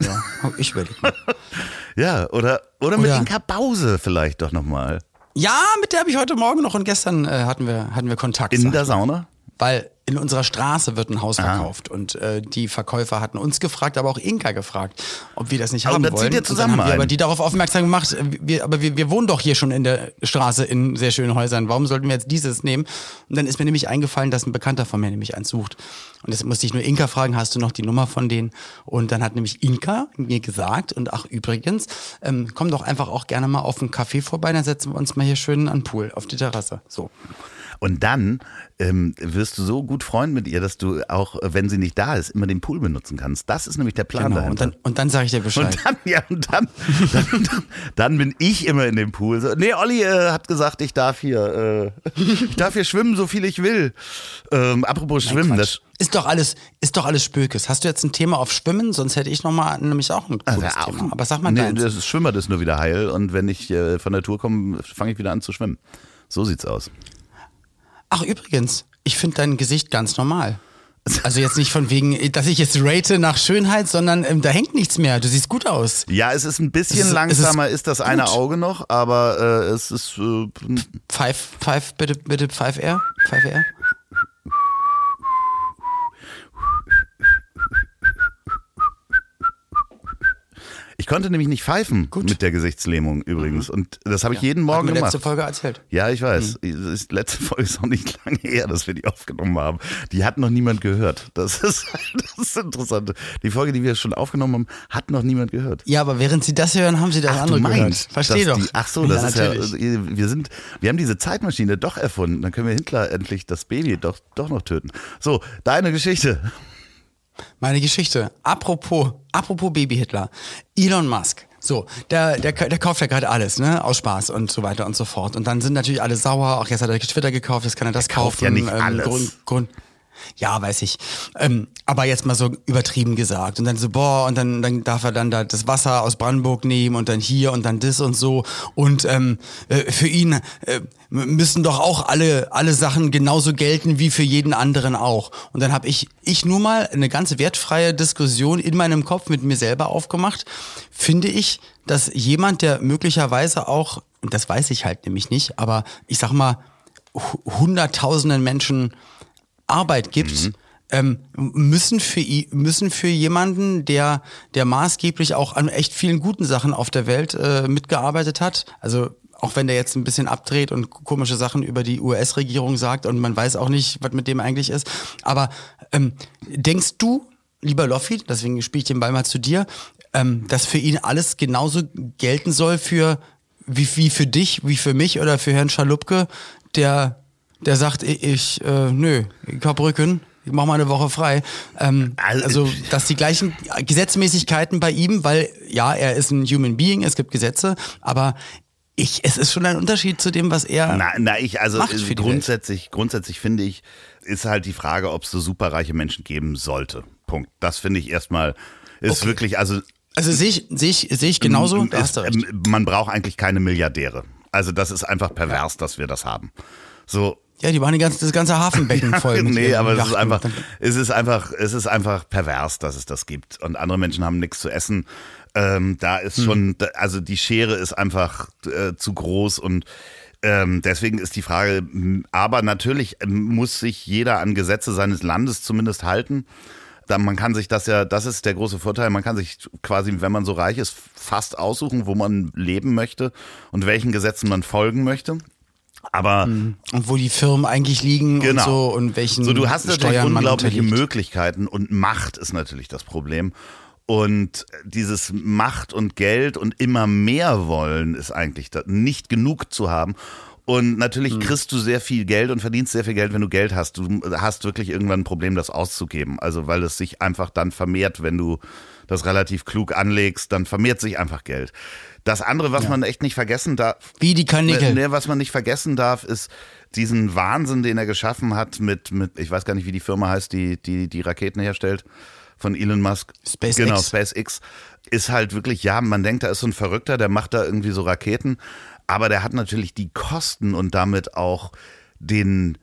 Ja. Oh, Ich überlege mal. *laughs* Ja, oder, oder mit Inka Bause vielleicht doch nochmal. Ja, mit der habe ich heute Morgen noch und gestern äh, hatten, wir, hatten wir Kontakt. In der. Sauna? Weil in unserer Straße wird ein Haus verkauft und äh, die Verkäufer hatten uns gefragt, aber auch Inka gefragt, ob wir das nicht Aber haben da zieht wollen. ihr Und dann zusammen haben wir aber die darauf aufmerksam gemacht, äh, wir, aber wir, wir wohnen doch hier schon in der Straße in sehr schönen Häusern. Warum sollten wir jetzt dieses nehmen? Und dann ist mir nämlich eingefallen, dass ein Bekannter von mir nämlich eins sucht. Und jetzt musste ich nur Inka fragen, hast du noch die Nummer von denen? Und dann hat nämlich Inka mir gesagt, und ach übrigens, ähm, komm doch einfach auch gerne mal auf einen Café vorbei, dann setzen wir uns mal hier schön an den Pool, auf die Terrasse. So. Und dann ähm, wirst du so gut Freund mit ihr, dass du auch, wenn sie nicht da ist, immer den Pool benutzen kannst. Das ist nämlich der Plan Genau. dahinter. Und dann, und dann sage ich dir Bescheid. Und dann, ja, und dann, dann, *laughs* dann, dann bin ich immer in dem Pool. So, nee, Olli äh, hat gesagt, ich darf hier, äh, ich darf hier schwimmen, so viel ich will. Ähm, apropos Schwimmen, Quatsch. das, Ist doch alles, ist doch alles Spökes. Hast du jetzt ein Thema auf Schwimmen? Sonst hätte ich noch mal nämlich auch ein cooles Also, Thema. auch- Aber sag mal nee, deins. das ist nur wieder heil. Und wenn ich äh, von der Tour komme, fange ich wieder an zu schwimmen. So sieht's aus. Ach übrigens, ich finde dein Gesicht ganz normal. Also jetzt nicht von wegen, dass ich jetzt rate nach Schönheit, sondern ähm, da hängt nichts mehr. Du siehst gut aus. Ja, es ist ein bisschen ist- langsamer, ist ist, das eine gut. Auge noch, aber äh, es ist äh, Pfeif, pfeif, bitte, bitte, pfeif R. Pfeif R. Ich konnte nämlich nicht pfeifen Gut. mit der Gesichtslähmung übrigens. Und das habe ich jeden Hat Morgen mir gemacht. letzte Folge erzählt. Ja, ich weiß. Die letzte Folge ist auch nicht lange her, dass wir die aufgenommen haben. Die hat noch niemand gehört. Das ist, *laughs* das ist interessant. Die Folge, die wir schon aufgenommen haben, hat noch niemand gehört. Ja, aber während sie das hören, haben sie das Ach, andere gehört. Versteh dass doch. Die, ach so, das ja, ist natürlich. ja, wir sind, wir haben diese Zeitmaschine doch erfunden. Dann können wir Hitler endlich das Baby doch, doch noch töten. So, deine Geschichte. Meine Geschichte. Apropos, apropos Baby-Hitler. Elon Musk. So, der, der, der kauft ja gerade alles, ne? Aus Spaß und so weiter und so fort. Und dann sind natürlich alle sauer. Auch jetzt hat er Twitter gekauft, jetzt kann er das kaufen. ja nicht alles. Grund, Grund, ja, weiß ich. Ähm, aber jetzt mal so übertrieben gesagt. Und dann so, boah, und dann, dann darf er dann da das Wasser aus Brandenburg nehmen und dann hier und dann das und so. Und ähm, äh, für ihn äh, müssen doch auch alle, alle Sachen genauso gelten wie für jeden anderen auch. Und dann habe ich, ich nur mal eine ganz wertfreie Diskussion in meinem Kopf mit mir selber aufgemacht. Finde ich, dass jemand, der möglicherweise auch, und das weiß ich halt nämlich nicht, aber ich sag mal, hu- hunderttausenden Menschen Arbeit gibt, Mhm. ähm, müssen für müssen für jemanden, der der maßgeblich auch an echt vielen guten Sachen auf der Welt äh, mitgearbeitet hat, also auch wenn der jetzt ein bisschen abdreht und komische Sachen über die US-Regierung sagt und man weiß auch nicht, was mit dem eigentlich ist. Aber ähm, denkst du, lieber Loffi, deswegen spiele ich den Ball mal zu dir, ähm, dass für ihn alles genauso gelten soll für wie, wie für dich, wie für mich oder für Herrn Schalupke, der der sagt, ich, äh, nö, ich hab Rücken, ich mach mal eine Woche frei. Ähm, Also- also, dass die gleichen Gesetzmäßigkeiten bei ihm, weil ja, er ist ein Human Being, es gibt Gesetze, aber ich, es ist schon ein Unterschied zu dem, was er. Na, na ich, also Macht für grundsätzlich, grundsätzlich finde ich, ist halt die Frage, ob es so superreiche Menschen geben sollte. Punkt. Das finde ich erstmal, ist Okay. wirklich, also Also sehe ich, sehe ich, sehe ich genauso. Da ist, hast du recht. ähm, man braucht eigentlich keine Milliardäre. Also das ist einfach pervers, dass wir das haben. So, Ja, die waren die ganze, das ganze Hafenbecken *laughs* voll. mit nee, aber es ist einfach, es ist einfach, es ist einfach pervers, dass es das gibt. Und andere Menschen haben nichts zu essen. Ähm, da ist Hm. schon, also die Schere ist einfach äh, zu groß und ähm, deswegen ist die Frage, aber natürlich muss sich jeder an Gesetze seines Landes zumindest halten. Da, man kann sich das ja, das ist der große Vorteil, man kann sich quasi, wenn man so reich ist, fast aussuchen, wo man leben möchte und welchen Gesetzen man folgen möchte. Aber Und wo die Firmen eigentlich liegen Genau. und so und welchen so, du hast natürlich Steuern unglaubliche. Möglichkeiten und Macht ist natürlich das Problem. Und dieses Macht und Geld und immer mehr wollen ist eigentlich nicht genug zu haben. Und natürlich kriegst du sehr viel Geld und verdienst sehr viel Geld, wenn du Geld hast. Du hast wirklich irgendwann ein Problem, das auszugeben. Also weil es sich einfach dann vermehrt, wenn du das relativ klug anlegst, dann vermehrt sich einfach Geld. Das andere, was man echt nicht vergessen darf, Wie die Karnickel. Nee, was man nicht vergessen darf, ist diesen Wahnsinn, den er geschaffen hat mit, mit ich weiß gar nicht, wie die Firma heißt, die die, die Raketen herstellt von Elon Musk. SpaceX. Genau, SpaceX. Ist halt wirklich, ja, man denkt, da ist so ein Verrückter, der macht da irgendwie so Raketen. Aber der hat natürlich die Kosten und damit auch den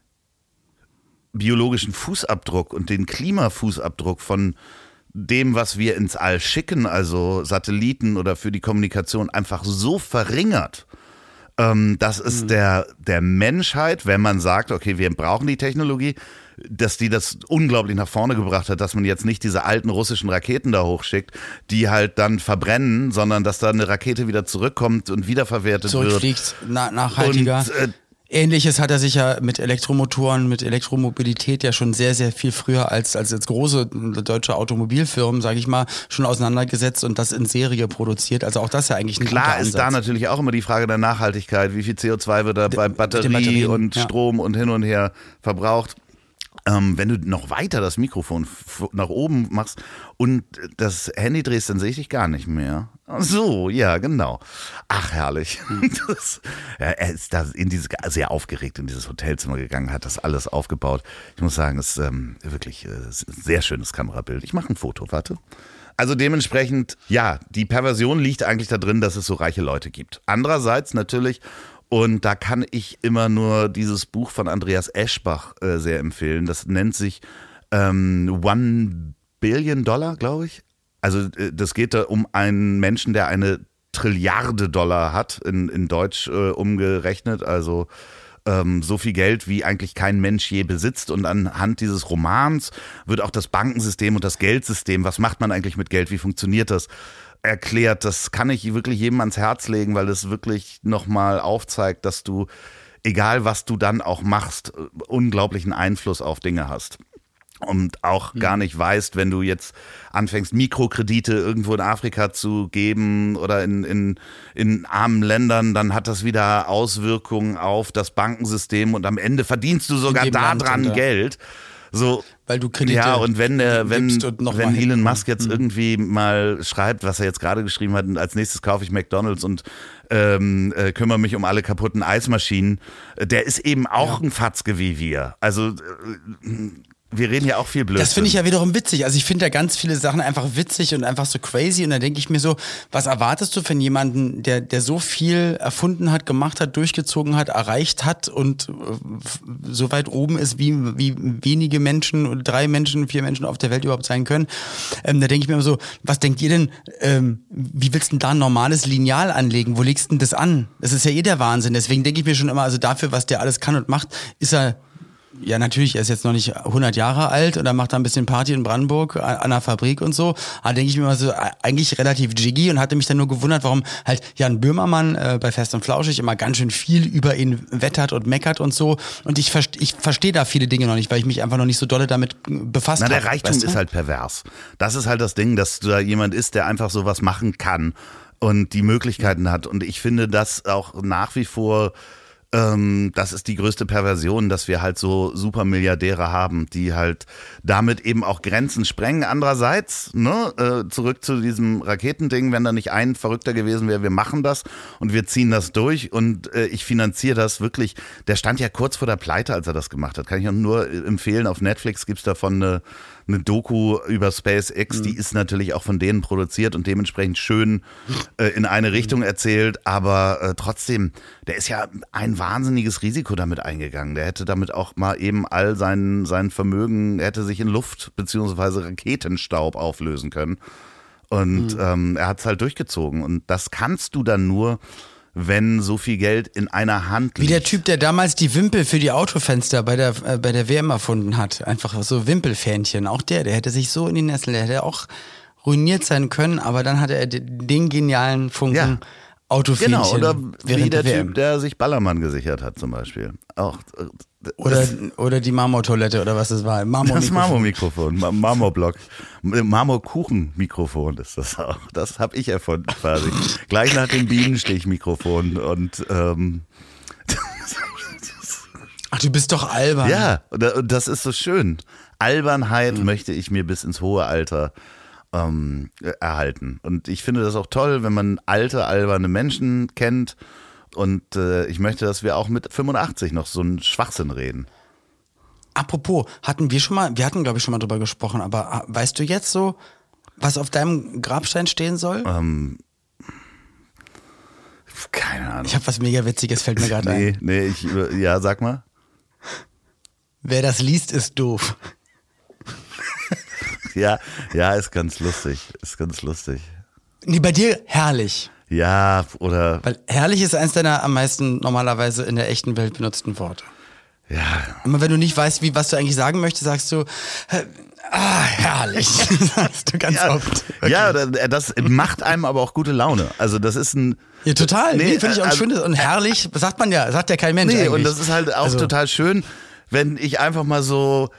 biologischen Fußabdruck und den Klimafußabdruck von dem, was wir ins All schicken, also Satelliten oder für die Kommunikation, einfach so verringert. Ähm, das ist der, der Menschheit, wenn man sagt, okay, wir brauchen die Technologie, dass die das unglaublich nach vorne gebracht hat, dass man jetzt nicht diese alten russischen Raketen da hochschickt, die halt dann verbrennen, sondern dass da eine Rakete wieder zurückkommt und wiederverwertet wird. zurückfliegt, na, nachhaltiger. Und, äh, Ähnliches hat er sich ja mit Elektromotoren, mit Elektromobilität ja schon sehr, sehr viel früher als, als jetzt große deutsche Automobilfirmen, sage ich mal, schon auseinandergesetzt und das in Serie produziert. Also auch das ist ja eigentlich ein Klar ist da natürlich auch immer die Frage der Nachhaltigkeit. Wie viel CO2 wird da bei Batterie und ja. Strom und hin und her verbraucht? Ähm, wenn du noch weiter das Mikrofon nach oben machst und das Handy drehst, dann sehe ich dich gar nicht mehr. So, ja, genau. Ach, herrlich. Hm. *laughs* Das, ja, er ist da in dieses, sehr aufgeregt in dieses Hotelzimmer gegangen, hat das alles aufgebaut. Ich muss sagen, es ist ähm, wirklich äh, sehr schönes Kamerabild. Ich mache ein Foto, warte. Also dementsprechend, ja, die Perversion liegt eigentlich da drin, dass es so reiche Leute gibt. Andererseits natürlich, und da kann ich immer nur dieses Buch von Andreas Eschbach äh, sehr empfehlen. Das nennt sich ähm, One Billion Dollar, glaube ich. Also äh, das geht da um einen Menschen, der eine Trilliarde Dollar hat, in, in Deutsch äh, umgerechnet. Also ähm, so viel Geld, wie eigentlich kein Mensch je besitzt. Und anhand dieses Romans wird auch das Bankensystem und das Geldsystem, was macht man eigentlich mit Geld, wie funktioniert das, erklärt. Das kann ich wirklich jedem ans Herz legen, weil es wirklich nochmal aufzeigt, dass du, egal was du dann auch machst, äh, unglaublichen Einfluss auf Dinge hast und auch gar nicht weißt, wenn du jetzt anfängst, Mikrokredite irgendwo in Afrika zu geben oder in, in, in armen Ländern, dann hat das wieder Auswirkungen auf das Bankensystem und am Ende verdienst du sogar Land daran ja. Geld. So, Weil du Kredite ja, und wenn der, wenn, wenn Elon Musk jetzt Mhm. irgendwie mal schreibt, was er jetzt gerade geschrieben hat, und als nächstes kaufe ich McDonalds und ähm, äh, kümmere mich um alle kaputten Eismaschinen, äh, der ist eben auch ein Fatzke wie wir. Also äh, wir reden ja auch viel Blödsinn. Das finde ich ja wiederum witzig. Also ich finde da ganz viele Sachen einfach witzig und einfach so crazy. Und da denke ich mir so, was erwartest du von jemanden, der, der so viel erfunden hat, gemacht hat, durchgezogen hat, erreicht hat und äh, so weit oben ist, wie, wie wenige Menschen drei Menschen, vier Menschen auf der Welt überhaupt sein können. Ähm, da denke ich mir immer so, was denkt ihr denn, ähm, wie willst du denn da ein normales Lineal anlegen? Wo legst du denn das an? Das ist ja eh der Wahnsinn. Deswegen denke ich mir schon immer, also dafür, was der alles kann und macht, ist er ja, natürlich, er ist jetzt noch nicht 100 Jahre alt und er macht da ein bisschen Party in Brandenburg an an der Fabrik und so. Aber denke ich mir mal so, eigentlich relativ jiggy und hatte mich dann nur gewundert, warum halt Jan Böhmermann äh, bei Fest und Flauschig immer ganz schön viel über ihn wettert und meckert und so. Und ich, verst ich verstehe da viele Dinge noch nicht, weil ich mich einfach noch nicht so dolle damit äh, befasst Na, habe. der Reichtum weißt du? ist halt pervers. Das ist halt das Ding, dass da jemand ist, der einfach sowas machen kann und die Möglichkeiten hat. Und ich finde das auch nach wie vor Ähm, das ist die größte Perversion, dass wir halt so Supermilliardäre haben, die halt damit eben auch Grenzen sprengen. Andererseits, ne, äh, zurück zu diesem Raketending, wenn da nicht ein Verrückter gewesen wäre, wir machen das und wir ziehen das durch und äh, ich finanziere das wirklich. Der stand ja kurz vor der Pleite, als er das gemacht hat. Kann ich nur empfehlen. Auf Netflix gibt's davon eine eine Doku über SpaceX, mhm. die ist natürlich auch von denen produziert und dementsprechend schön äh, in eine Richtung erzählt, aber äh, trotzdem, der ist ja ein wahnsinniges Risiko damit eingegangen. Der hätte damit auch mal eben all sein, sein Vermögen, er hätte sich in Luft beziehungsweise Raketenstaub auflösen können. Und mhm. ähm, er hat es halt durchgezogen. Und das kannst du dann nur, wenn so viel Geld in einer Hand liegt. Wie der Typ, der damals die Wimpel für die Autofenster bei der, äh, bei der WM erfunden hat. Einfach so Wimpelfähnchen. Auch der, der hätte sich so in die Nessel, der hätte auch ruiniert sein können, aber dann hatte er den genialen Funken. Ja. Autofähnchen. Genau, oder wie der, der Typ, der sich Ballermann gesichert hat zum Beispiel. Auch äh, oder, oder die Marmortoilette oder was das war. Marmor das Marmormikrofon, Marmorblock. Marmorkuchenmikrofon ist das auch. Das habe ich erfunden quasi. Gleich nach dem Bienenstichmikrofon und ähm, Ach, du bist doch albern. Ja, und das ist so schön. Albernheit mhm. möchte ich mir bis ins hohe Alter ähm, erhalten. Und ich finde das auch toll, wenn man alte, alberne Menschen kennt und äh, ich möchte, dass wir auch mit 85 noch so einen Schwachsinn reden. Apropos, hatten wir schon mal, wir hatten glaube ich schon mal drüber gesprochen, aber ah, weißt du jetzt so, was auf deinem Grabstein stehen soll? Ähm, keine Ahnung. Ich habe was mega witziges, fällt mir *laughs* gerade nee, ein. Nee, ich, ja, sag mal. Wer das liest, ist doof. *laughs* ja, ja, ist ganz lustig, ist ganz lustig. Nee, bei dir herrlich. Ja, oder. Weil herrlich ist eins deiner am meisten normalerweise in der echten Welt benutzten Worte. Ja. Immer wenn du nicht weißt, wie, was du eigentlich sagen möchtest, sagst du, ah, herrlich. *laughs* sagst du ganz ja, oft. Okay. Ja, das macht einem aber auch gute Laune. Also das ist ein. Ja, total. Nee, nee finde ich auch also, schön. Und herrlich, sagt man ja, sagt ja kein Mensch. Nee, eigentlich. und das ist halt auch also. total schön, wenn ich einfach mal so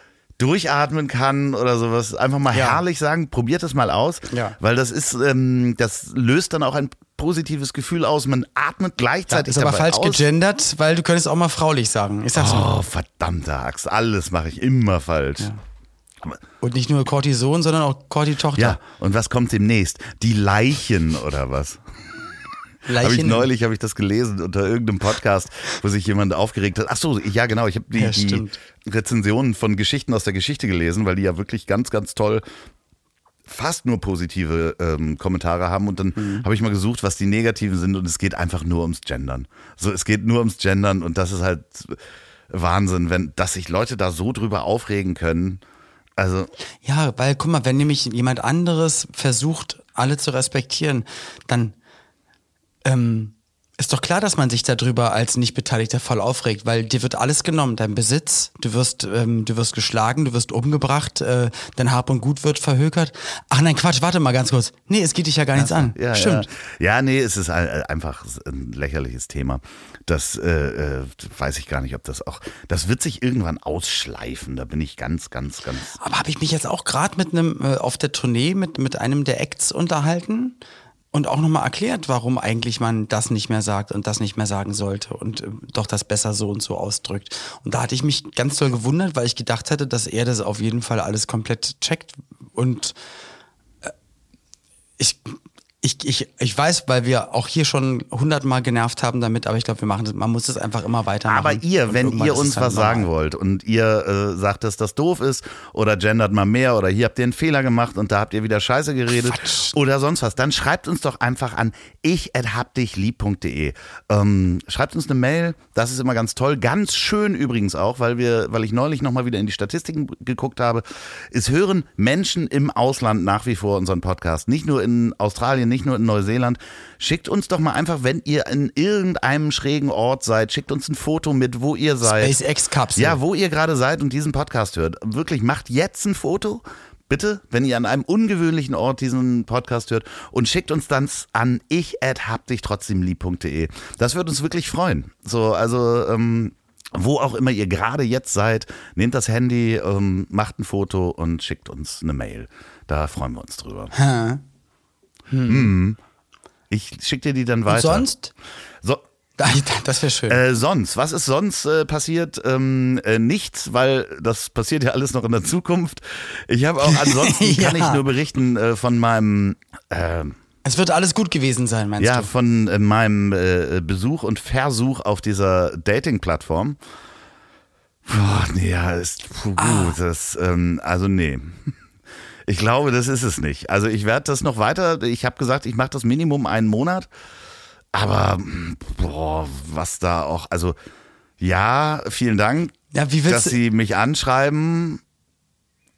durchatmen kann oder sowas. Einfach mal ja. herrlich sagen, probiert es mal aus. Ja. Weil das ist, ähm, das löst dann auch ein positives Gefühl aus. Man atmet gleichzeitig. Ja, ist aber falsch aus. gegendert, weil du könntest auch mal fraulich sagen. Ich sag's oh, verdammter Axt. Alles mache ich immer falsch. Ja. Und nicht nur Cortison, sondern auch Corti-Tochter. Ja, und was kommt demnächst? Die Leichen oder was? Habe ich neulich habe ich das gelesen unter irgendeinem Podcast, wo sich jemand aufgeregt hat. Ach so, ja genau, ich habe die, ja, die Rezensionen von Geschichten aus der Geschichte gelesen, weil die ja wirklich ganz ganz toll fast nur positive ähm, Kommentare haben und dann mhm. habe ich mal gesucht, was die negativen sind und es geht einfach nur ums Gendern. So, es geht nur ums Gendern und das ist halt Wahnsinn, wenn, dass sich Leute da so drüber aufregen können. Also. Ja, weil, guck mal, wenn nämlich jemand anderes versucht, alle zu respektieren, dann ähm, ist doch klar, dass man sich darüber als nicht Beteiligter voll aufregt, weil dir wird alles genommen, dein Besitz, du wirst, ähm, du wirst geschlagen, du wirst umgebracht, äh, dein Hab und Gut wird verhökert. Ach nein, Quatsch, warte mal ganz kurz. Nee, es geht dich ja gar nichts an. Ja, Stimmt. Ja. ja, nee, es ist einfach ein lächerliches Thema. Das äh, äh, weiß ich gar nicht, ob das auch. Das wird sich irgendwann ausschleifen. Da bin ich ganz, ganz, ganz. Aber habe ich mich jetzt auch gerade mit einem äh, auf der Tournee mit mit einem der Acts unterhalten? Und auch nochmal erklärt, warum eigentlich man das nicht mehr sagt und das nicht mehr sagen sollte und äh, doch das besser so und so ausdrückt. Und da hatte ich mich ganz toll gewundert, weil ich gedacht hätte, dass er das auf jeden Fall alles komplett checkt und äh, ich ich, ich, ich weiß, weil wir auch hier schon hundertmal genervt haben damit, aber ich glaube, wir machen das, man muss das einfach immer weitermachen. Aber ihr, wenn ihr uns was sagen wollt und ihr äh, sagt, dass das doof ist oder gendert mal mehr oder hier habt ihr einen Fehler gemacht und da habt ihr wieder Scheiße geredet Quatsch. oder sonst was, dann schreibt uns doch einfach an ich@habdichlieb.de. Ähm, schreibt uns eine Mail, das ist immer ganz toll, ganz schön übrigens auch, weil wir, weil ich neulich nochmal wieder in die Statistiken geguckt habe. Es hören Menschen im Ausland nach wie vor unseren Podcast, nicht nur in Australien nicht nur in Neuseeland. Schickt uns doch mal einfach, wenn ihr in irgendeinem schrägen Ort seid, schickt uns ein Foto mit, wo ihr seid. SpaceX-Kapsel. Ja, wo ihr gerade seid und diesen Podcast hört. Wirklich, macht jetzt ein Foto. Bitte, wenn ihr an einem ungewöhnlichen Ort diesen Podcast hört und schickt uns dann an ich hab dich trotzdem lieb.de. Das würde uns wirklich freuen. So, also, ähm, wo auch immer ihr gerade jetzt seid, nehmt das Handy, ähm, macht ein Foto und schickt uns eine Mail. Da freuen wir uns drüber. Hä? Hm. Ich schicke dir die dann weiter. Und sonst? So. *laughs* Das wäre schön. Äh, sonst, was ist sonst äh, passiert? Ähm, äh, nichts, weil das passiert ja alles noch in der Zukunft. Ich habe auch ansonsten Ja. *laughs* kann ich nur berichten äh, von meinem äh, es wird alles gut gewesen sein, meinst ja du? von äh, meinem äh, Besuch und Versuch auf dieser Dating-Plattform. Boah, nee, ja, ist puh, Ah. das ähm, also nee. Ich glaube, das ist es nicht. Also ich werde das noch weiter. Ich habe gesagt, ich mache das Minimum einen Monat. Aber boah, was da auch, also ja, vielen Dank, Ja, dass. Sie mich anschreiben.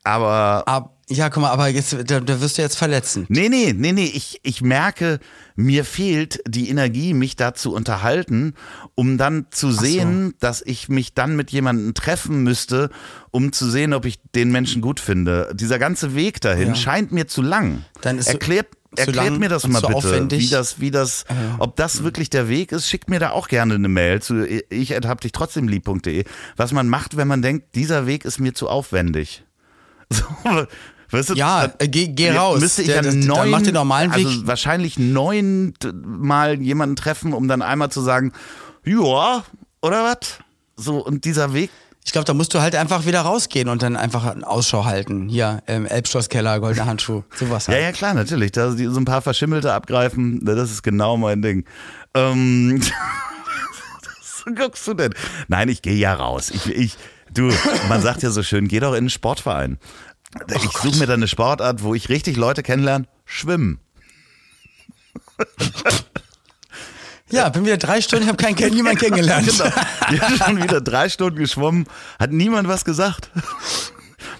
Aber Ab, ja, guck mal, aber jetzt, da, da wirst du jetzt verletzen. nee, nee, nee, nee, ich, ich merke, mir fehlt die Energie, mich da zu unterhalten, um dann zu sehen, dass ich mich dann mit jemandem treffen müsste, um zu sehen, ob ich den Menschen gut finde. Dieser ganze Weg dahin Ja. scheint mir zu lang. Dann ist so- erklärt erklärt mir das mal bitte, aufwendig. wie das, wie das, ob das wirklich der Weg ist. Schickt mir da auch gerne eine Mail zu ich hab dich trotzdem lieb.de, was man macht, wenn man denkt, dieser Weg ist mir zu aufwendig. *laughs* So, weißt du, Ja, dann- äh, geh, geh ja, raus. Müsste ich Der- dann neun, dann mach den normalen Weg. also wahrscheinlich neun mal jemanden treffen, um dann einmal zu sagen, ja, oder was? So, und dieser Weg, Ich glaube, da musst du halt einfach wieder rausgehen und dann einfach einen Ausschau halten. Hier, ähm, Elbschlosskeller, goldener Handschuh, sowas ja, halt. ja, klar, natürlich, da so ein paar Verschimmelte abgreifen, ne, das ist genau mein Ding. Ähm, was *laughs* guckst du denn? Nein, ich gehe ja raus. Ich, ich, du, man sagt ja so schön, geh doch in einen Sportverein. Oh Ich suche mir dann eine Sportart, wo ich richtig Leute kennenlerne, schwimmen. Ja, bin wieder drei Stunden, ich habe keinen kenn niemand kennengelernt. *laughs* Genau. Wir haben schon wieder drei Stunden geschwommen, hat niemand was gesagt.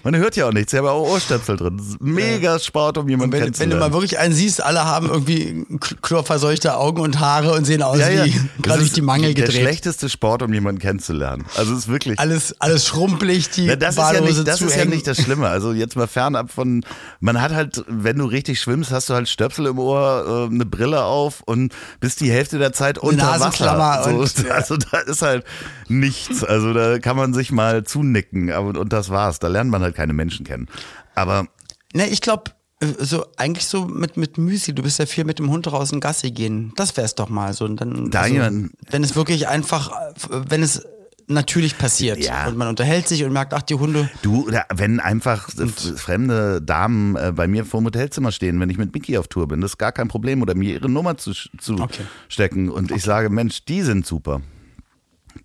Man hört ja auch nichts, ich habe auch Ohrstöpsel drin. Mega Sport, um jemanden Wenn, wenn du kennenzulernen. mal wirklich einen siehst, alle haben irgendwie chlorverseuchte Augen und Haare und sehen aus ja, ja. wie Das *laughs* gerade durch ist die Mangel Der gedreht. schlechteste Sport, um jemanden kennenzulernen. Also es ist wirklich. Alles, alles schrumpelig, die Ja, das ist ja Badehose nicht, das ist ja nicht das Schlimme. Also jetzt mal fernab von, man hat halt, wenn du richtig schwimmst, hast du halt Stöpsel im Ohr, äh, eine Brille auf und bist die Hälfte der Zeit unter Wasser. So, und- *laughs* also da ist halt nichts. Also da kann man sich mal zunicken aber, und das war's. Da lernt man halt keine Menschen kennen. Aber Ne, ich glaube, so eigentlich so mit, mit Müsli, du bist ja viel mit dem Hund draußen Gassi gehen. Das wär's doch mal so. Und dann, Da also, jemand- wenn es wirklich einfach, äh, wenn es natürlich passiert Ja. und man unterhält sich und merkt, ach, die Hunde, Du, oder wenn einfach f- fremde Damen äh, bei mir vor dem Hotelzimmer stehen, wenn ich mit Mickey auf Tour bin, das ist gar kein Problem. Oder mir ihre Nummer zu, zu Okay. stecken und ich sage, Mensch, die sind super.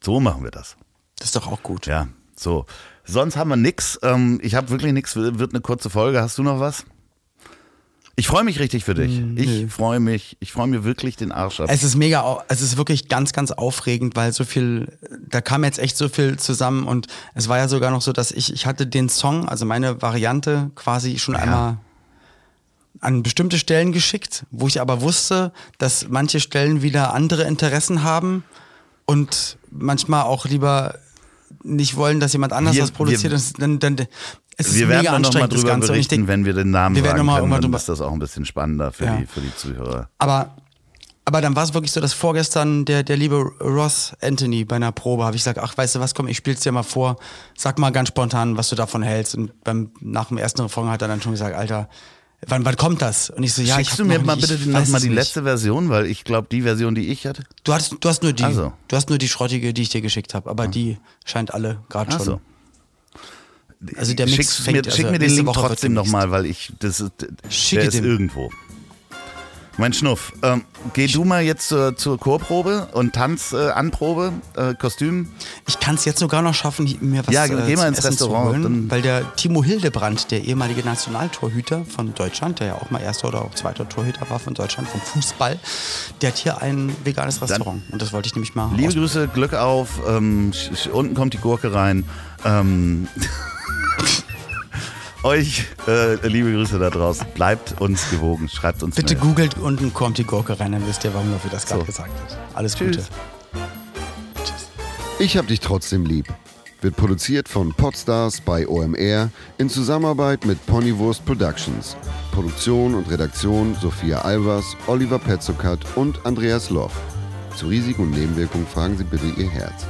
So machen wir das. das ist doch auch gut. Ja, so. Sonst haben wir nix. Ähm, ich habe wirklich nix. Wird eine kurze Folge. Hast du noch was? Ich freue mich richtig für dich. Ich freue mich. Ich freue mir wirklich den Arsch ab. Es ist mega, es ist wirklich ganz, ganz aufregend, weil so viel, da kam jetzt echt so viel zusammen und es war ja sogar noch so, dass ich, ich hatte den Song, also meine Variante quasi schon einmal an bestimmte Stellen geschickt, wo ich aber wusste, dass manche Stellen wieder andere Interessen haben und manchmal auch lieber nicht wollen, dass jemand anders Wir- das produziert. wir- dann, dann, es ist wir werden mega dann nochmal anstrengend, das drüber Ganze. Und ich berichten, denk, wenn wir den Namen wir werden sagen noch mal können. Dann drüber- ist das auch ein bisschen spannender für, Ja. die, für die Zuhörer. Aber, aber dann war es wirklich so, dass vorgestern der, der liebe Ross Anthony bei einer Probe habe ich gesagt, ach, weißt du was, komm, ich spiel's dir mal vor, sag mal ganz spontan, was du davon hältst. Und beim, nach dem ersten Refrain hat er dann schon gesagt, Alter, wann, wann kommt das? Und ich so, ja, ich Schickst hab du mir mal nicht, bitte ich noch weiß mal es die nicht. letzte Version, weil ich glaube, die Version, die ich hatte. Du hast, du hast nur die, Ach so. du hast nur die schrottige, die ich dir geschickt habe, aber die scheint alle gerade schon. Achso. Also der Mix Schick's fängt, mir, also schick mir den Link Woche trotzdem nochmal, weil ich, das ist, Schicke der ist irgendwo. Mein Schnuff, ähm, geh du mal jetzt zur, zur Chorprobe und Tanzanprobe, äh, äh, Kostüm. Ich kann es jetzt sogar noch schaffen, mir was Ja, äh, geh mal zum ins Essen Restaurant, holen, dann- weil der Timo Hildebrand, der ehemalige Nationaltorhüter von Deutschland, der ja auch mal erster oder auch zweiter Torhüter war von Deutschland vom Fußball, der hat hier ein veganes Restaurant und das wollte ich nämlich mal Liebe Grüße, Glück auf, ähm, unten kommt die Gurke rein. Ähm, *laughs* euch, äh, liebe Grüße da draußen, bleibt uns gewogen, schreibt uns Bitte Mail. googelt unten kommt die Gurke rein, dann wisst ihr, warum wir das gerade So. gesagt hat. Alles Tschüss. Gute. Ich hab dich trotzdem lieb. Wird produziert von Podstars bei OMR in Zusammenarbeit mit Ponywurst Productions. Produktion und Redaktion Sophia Albers, Oliver Petzokat und Andreas Loch. Zu Risiken und Nebenwirkungen fragen Sie bitte Ihr Herz.